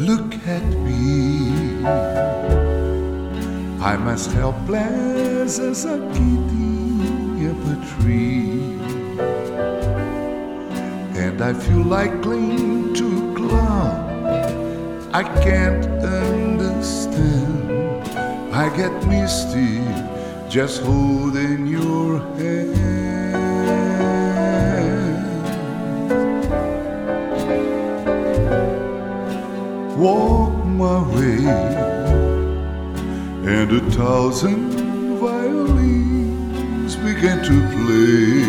look at me. I'm as helpless as a kitty up a tree. And I feel like clinging to cloud. I can't understand. I get misty just holding your hand. Walk my way, and a thousand violins began to play.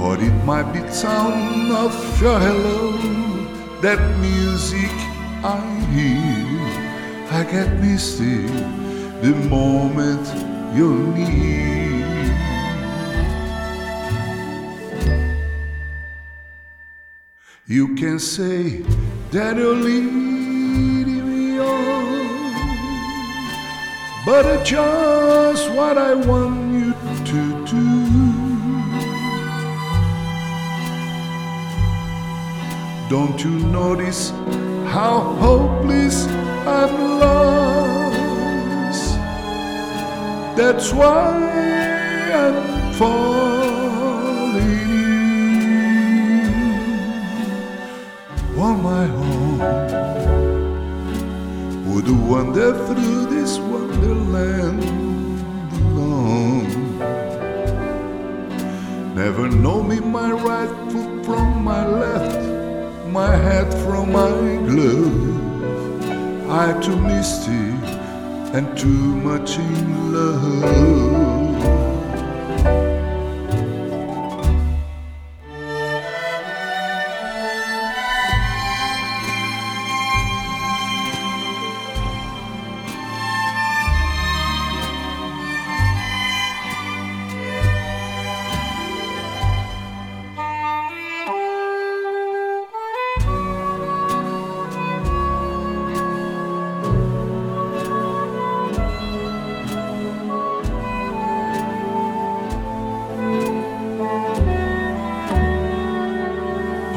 Or it might be sound of your hello, that music I hear. I get misty the moment you're near. You can say that you're leading me on, but it's just what I want you to do. Don't you notice how hopeless I'm lost? That's why I'm falling on my own. Would wander through this wonderland alone. Never know me my right foot from my left, my hat from my glove. I'm too misty and too much in love.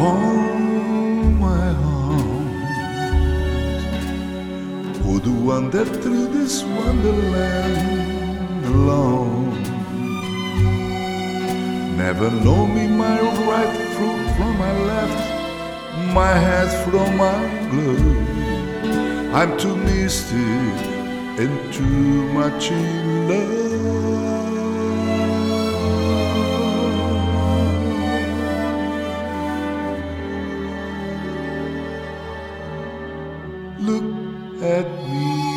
On my wander through this wonderland alone. Never know me my right foot from my left, my hat from my glove. I'm too misty and too much in love. Look at me.